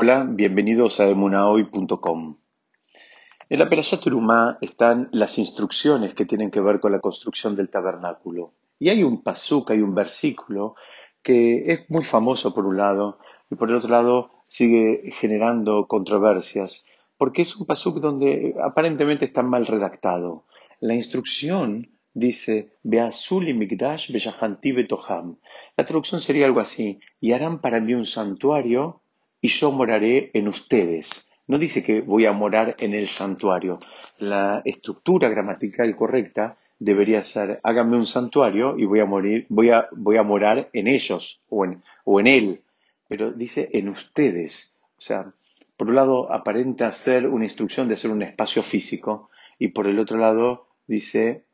Hola, bienvenidos a emunahoy.com. En la Perashat Terumá están las instrucciones que tienen que ver con la construcción del tabernáculo. Y hay un pasuk, hay un versículo que es muy famoso por un lado y por el otro lado sigue generando controversias porque es un pasuk donde aparentemente está mal redactado. La instrucción dice Beazuli Migdash Betoham. La traducción sería algo así, y harán para mí un santuario y yo moraré en ustedes. No dice que voy a morar en el santuario. La estructura gramatical correcta debería ser háganme un santuario y voy a morir, voy a, voy a morar en ellos o en, o en él. Pero dice en ustedes. O sea, por un lado aparenta ser una instrucción de ser un espacio físico y por el otro lado dice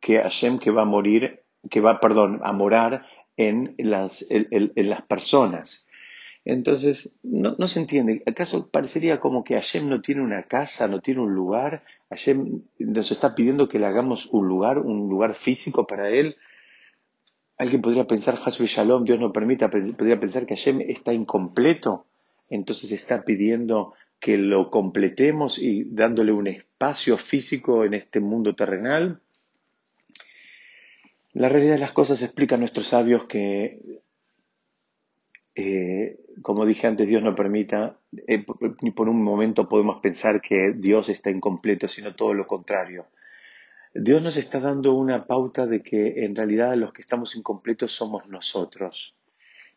que Hashem que va a morir, que va, perdón, a morar en las, en las personas. Entonces, no, se entiende. ¿Acaso parecería como que Hashem no tiene una casa, no tiene un lugar? Hashem nos está pidiendo que le hagamos un lugar, un lugar físico para él. Alguien podría pensar, Hashem Shalom, Dios no permita, podría pensar que Hashem está incompleto. Entonces está pidiendo que lo completemos y dándole un espacio físico en este mundo terrenal. La realidad de las cosas explica a nuestros sabios que eh, como dije antes, Dios no permita, eh, ni por un momento podemos pensar que Dios está incompleto, sino todo lo contrario. Dios nos está dando una pauta de que en realidad los que estamos incompletos somos nosotros.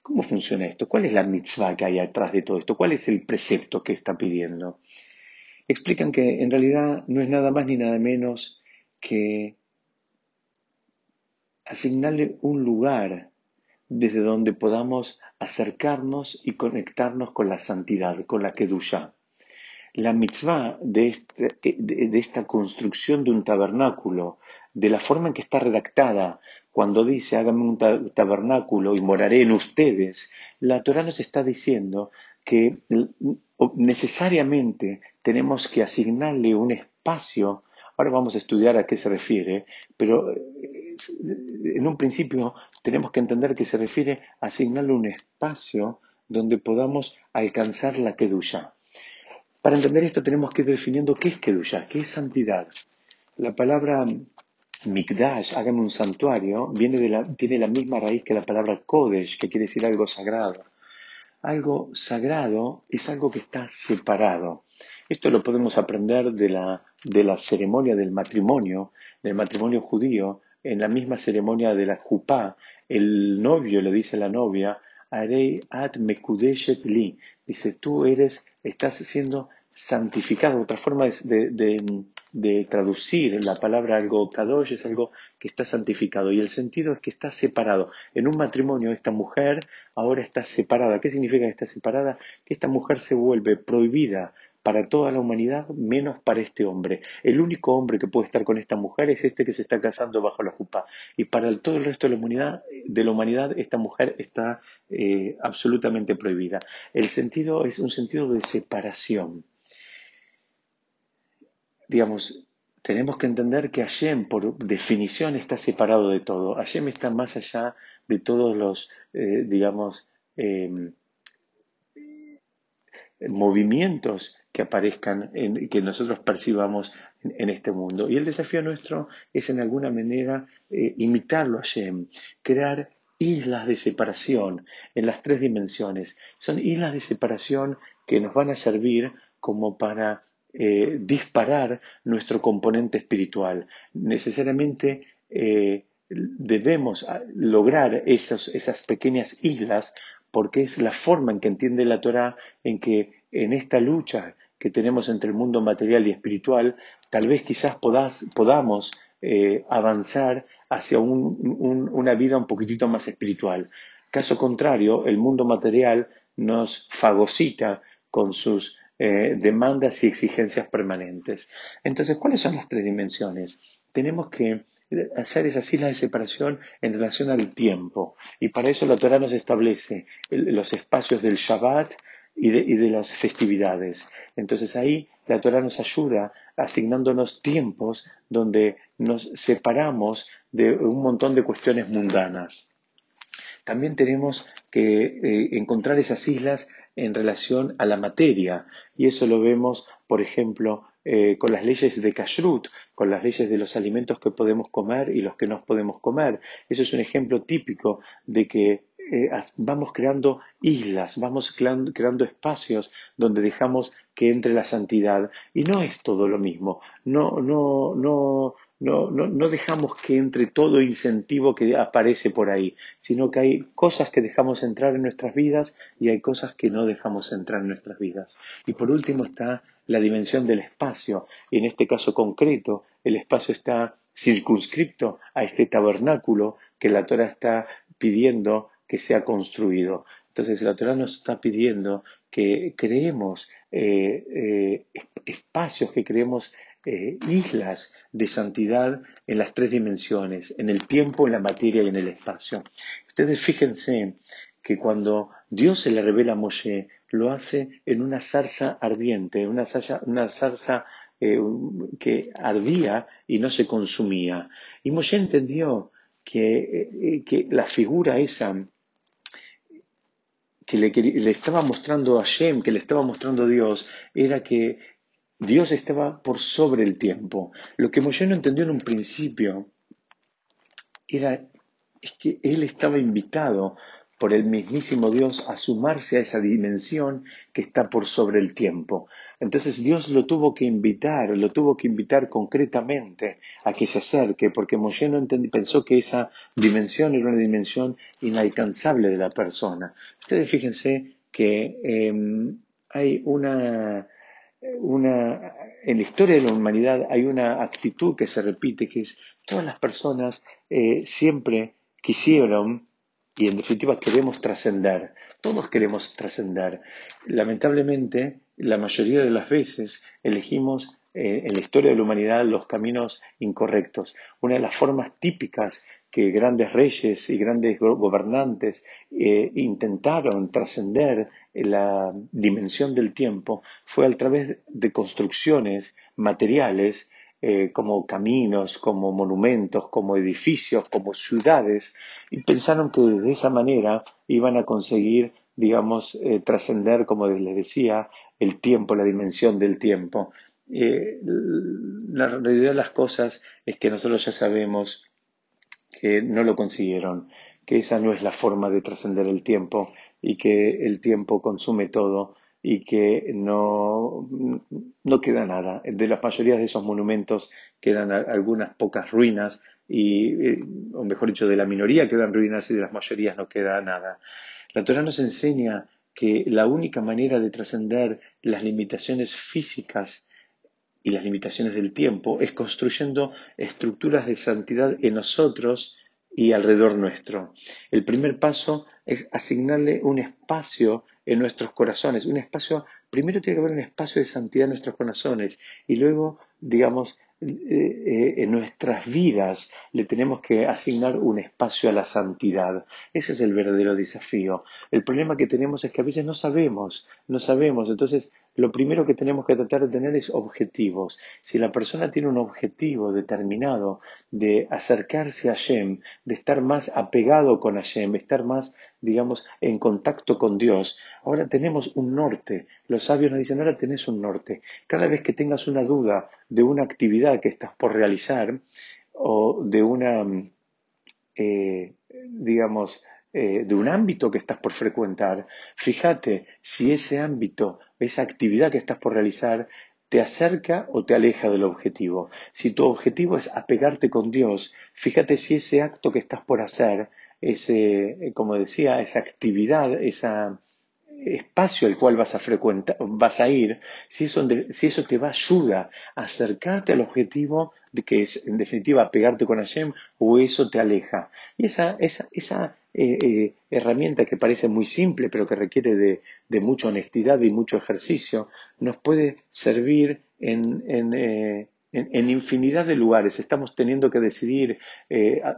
¿Cómo funciona esto? ¿Cuál es la mitzvah que hay atrás de todo esto? ¿Cuál es el precepto que está pidiendo? Explican que en realidad no es nada más ni nada menos que asignarle un lugar desde donde podamos acercarnos y conectarnos con la santidad, con la Kedusha. La mitzvah este, de, esta construcción de un tabernáculo, de la forma en que está redactada, cuando dice hágame un tabernáculo y moraré en ustedes, la Torah nos está diciendo que necesariamente tenemos que asignarle un espacio, ahora vamos a estudiar a qué se refiere, pero en un principio tenemos que entender que se refiere a asignarle un espacio donde podamos alcanzar la Kedusha. Para entender esto tenemos que ir definiendo qué es Kedusha, qué es santidad. La palabra Mikdash, hágame un santuario, viene tiene la misma raíz que la palabra Kodesh, que quiere decir algo sagrado. Algo sagrado es algo que está separado. Esto lo podemos aprender de la, de la ceremonia del matrimonio, del matrimonio judío, en la misma ceremonia de la jupá, el novio le dice a la novia, Arei at mekudeshet li, dice, tú eres, estás siendo santificado. Otra forma de, traducir la palabra algo kadosh es algo que está santificado y el sentido es que está separado. En un matrimonio esta mujer ahora está separada. ¿Qué significa que está separada? Que esta mujer se vuelve prohibida para toda la humanidad menos para este hombre. El único hombre que puede estar con esta mujer es este que se está casando bajo la jupa. Y para todo el resto de la humanidad, de la humanidad esta mujer está eh, absolutamente prohibida. El sentido es un sentido de separación. Digamos, tenemos que entender que Hashem, por definición, está separado de todo. Hashem está más allá de todos los, eh, digamos, eh, movimientos que aparezcan, en, que nosotros percibamos en, este mundo. Y el desafío nuestro es en alguna manera eh, imitarlo a Shem, crear islas de separación en las tres dimensiones. Son islas de separación que nos van a servir como para eh, disparar nuestro componente espiritual. Necesariamente eh, debemos lograr esas pequeñas islas porque es la forma en que entiende la Torah en que en esta lucha que tenemos entre el mundo material y espiritual, tal vez quizás podamos eh, avanzar hacia una vida un poquitito más espiritual. Caso contrario, el mundo material nos fagocita con sus eh, demandas y exigencias permanentes. Entonces, ¿cuáles son las tres dimensiones? Tenemos que hacer esas islas de separación en relación al tiempo. Y para eso la Torah nos establece los espacios del Shabbat, y de, las festividades. Entonces ahí la Torah nos ayuda asignándonos tiempos donde nos separamos de un montón de cuestiones mundanas. También tenemos que eh, encontrar esas islas en relación a la materia y eso lo vemos, por ejemplo, eh, con las leyes de Kashrut, con las leyes de los alimentos que podemos comer y los que no podemos comer. Eso es un ejemplo típico de que eh, vamos creando islas, vamos creando, espacios donde dejamos que entre la santidad. Y no es todo lo mismo. No, no, no, no, no, dejamos que entre todo incentivo que aparece por ahí, sino que hay cosas que dejamos entrar en nuestras vidas y hay cosas que no dejamos entrar en nuestras vidas. Y por último está la dimensión del espacio. En este caso concreto, el espacio está circunscripto a este tabernáculo que la Torah está pidiendo que sea construido. Entonces la Torah nos está pidiendo que creemos eh, eh, espacios, que creemos eh, islas de santidad en las tres dimensiones, en el tiempo, en la materia y en el espacio. Ustedes fíjense que cuando Dios se le revela a Moshe, lo hace en una zarza ardiente, una zarza, una zarza que ardía y no se consumía. Y Moshe entendió que, que la figura esa que le, estaba mostrando a Shem, que le estaba mostrando Dios, era que Dios estaba por sobre el tiempo. Lo que Moshe no entendió en un principio era es que él estaba invitado por el mismísimo Dios a sumarse a esa dimensión que está por sobre el tiempo. Entonces Dios lo tuvo que invitar, lo tuvo que invitar concretamente a que se acerque, porque Moshe no pensó que esa dimensión era una dimensión inalcanzable de la persona. Ustedes fíjense que em, hay una, una, en la historia de la humanidad hay una actitud que se repite, que es todas las personas eh, siempre quisieron y en definitiva queremos trascender. Todos queremos trascender. Lamentablemente, la mayoría de las veces elegimos eh, en la historia de la humanidad los caminos incorrectos. Una de las formas típicas que grandes reyes y grandes gobernantes eh, intentaron trascender la dimensión del tiempo fue a través de construcciones materiales eh, como caminos, como monumentos, como edificios, como ciudades, y pensaron que de esa manera iban a conseguir, digamos, eh, trascender, como les decía, el tiempo, la dimensión del tiempo. Eh, la realidad de las cosas es que nosotros ya sabemos que no lo consiguieron, que esa no es la forma de trascender el tiempo y que el tiempo consume todo y que no, no queda nada. De la mayoría de esos monumentos quedan algunas pocas ruinas y, eh, o mejor dicho, de la minoría quedan ruinas y de las mayorías no queda nada. La Torah nos enseña que la única manera de trascender las limitaciones físicas y las limitaciones del tiempo es construyendo estructuras de santidad en nosotros y alrededor nuestro. El primer paso es asignarle un espacio en nuestros corazones, un espacio, primero tiene que haber un espacio de santidad en nuestros corazones y luego, digamos, eh, eh, en nuestras vidas le tenemos que asignar un espacio a la santidad. Ese es el verdadero desafío. El problema que tenemos es que a veces no sabemos, no sabemos. Entonces, lo primero que tenemos que tratar de tener es objetivos. Si la persona tiene un objetivo determinado de acercarse a Hashem, de estar más apegado con Hashem, estar más, digamos, en contacto con Dios, ahora tenemos un norte. Los sabios nos dicen, ahora tenés un norte. Cada vez que tengas una duda de una actividad que estás por realizar o de una, eh, digamos, eh, de un ámbito que estás por frecuentar, fíjate si ese ámbito, esa actividad que estás por realizar, te acerca o te aleja del objetivo. Si tu objetivo es apegarte con Dios, fíjate si ese acto que estás por hacer, ese, como decía, esa actividad, ese espacio al cual vas a frecuentar, vas a ir, si eso, te va a ayudar a acercarte al objetivo de que es en definitiva apegarte con Hashem o eso te aleja. Y esa, esa, esa eh, eh, herramienta que parece muy simple, pero que requiere de, mucha honestidad y mucho ejercicio, nos puede servir en, eh, infinidad de lugares. Estamos teniendo que decidir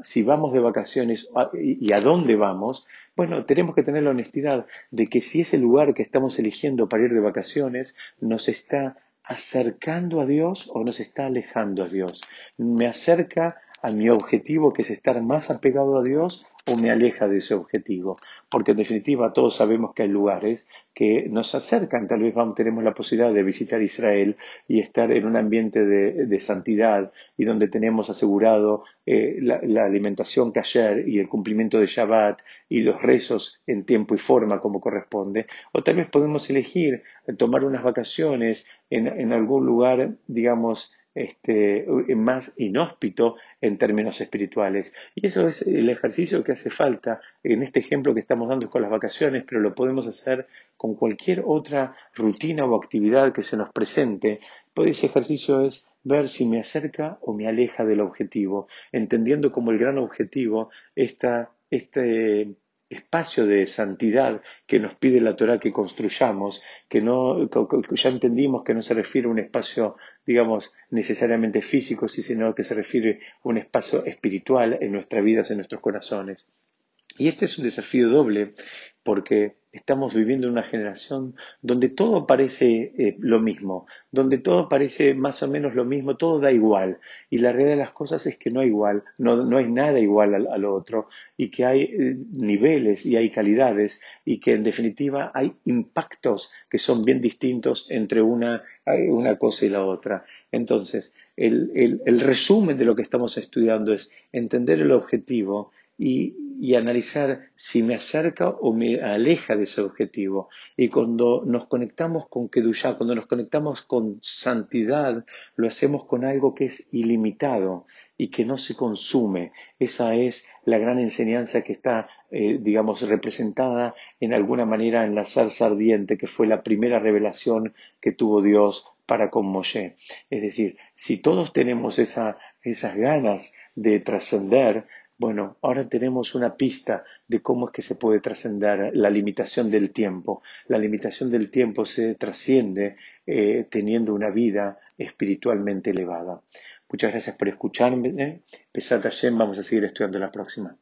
si vamos de vacaciones y, a dónde vamos. Bueno, tenemos que tener la honestidad de que si ese lugar que estamos eligiendo para ir de vacaciones nos está acercando a Dios o nos está alejando a Dios. Me acerca a mi objetivo, que es estar más apegado a Dios, o me aleja de ese objetivo. Porque en definitiva todos sabemos que hay lugares que nos acercan, tal vez vamos, tenemos la posibilidad de visitar Israel y estar en un ambiente de, santidad y donde tenemos asegurado eh, la, la, alimentación kasher y el cumplimiento de Shabbat y los rezos en tiempo y forma como corresponde. O tal vez podemos elegir tomar unas vacaciones en, en algún lugar, digamos, este, más inhóspito en términos espirituales. Y eso es el ejercicio que hace falta en este ejemplo que estamos dando con las vacaciones, pero lo podemos hacer con cualquier otra rutina o actividad que se nos presente. Pues ese ejercicio es ver si me acerca o me aleja del objetivo, entendiendo como el gran objetivo esta, este espacio de santidad que nos pide la Torah que construyamos, que no, ya entendimos que no se refiere a un espacio, digamos, necesariamente físico, sino que se refiere a un espacio espiritual en nuestras vidas, en nuestros corazones. Y este es un desafío doble porque estamos viviendo una generación donde todo parece eh, lo mismo, donde todo parece más o menos lo mismo, todo da igual. Y la realidad de las cosas es que no hay igual, no, no hay nada igual al, otro, y que hay eh, niveles y hay calidades, y que en definitiva hay impactos que son bien distintos entre una, una cosa y la otra. Entonces, el, el resumen de lo que estamos estudiando es entender el objetivo y, analizar si me acerca o me aleja de ese objetivo. Y cuando nos conectamos con Kedushá, cuando nos conectamos con santidad, lo hacemos con algo que es ilimitado y que no se consume. Esa es la gran enseñanza que está, eh, digamos, representada en alguna manera en la zarza ardiente, que fue la primera revelación que tuvo Dios para con Moshe. Es decir, si todos tenemos esas ganas de trascender, bueno, ahora tenemos una pista de cómo es que se puede trascender la limitación del tiempo. La limitación del tiempo se trasciende eh, teniendo una vida espiritualmente elevada. Muchas gracias por escucharme. Pesat Hashem, vamos a seguir estudiando la próxima.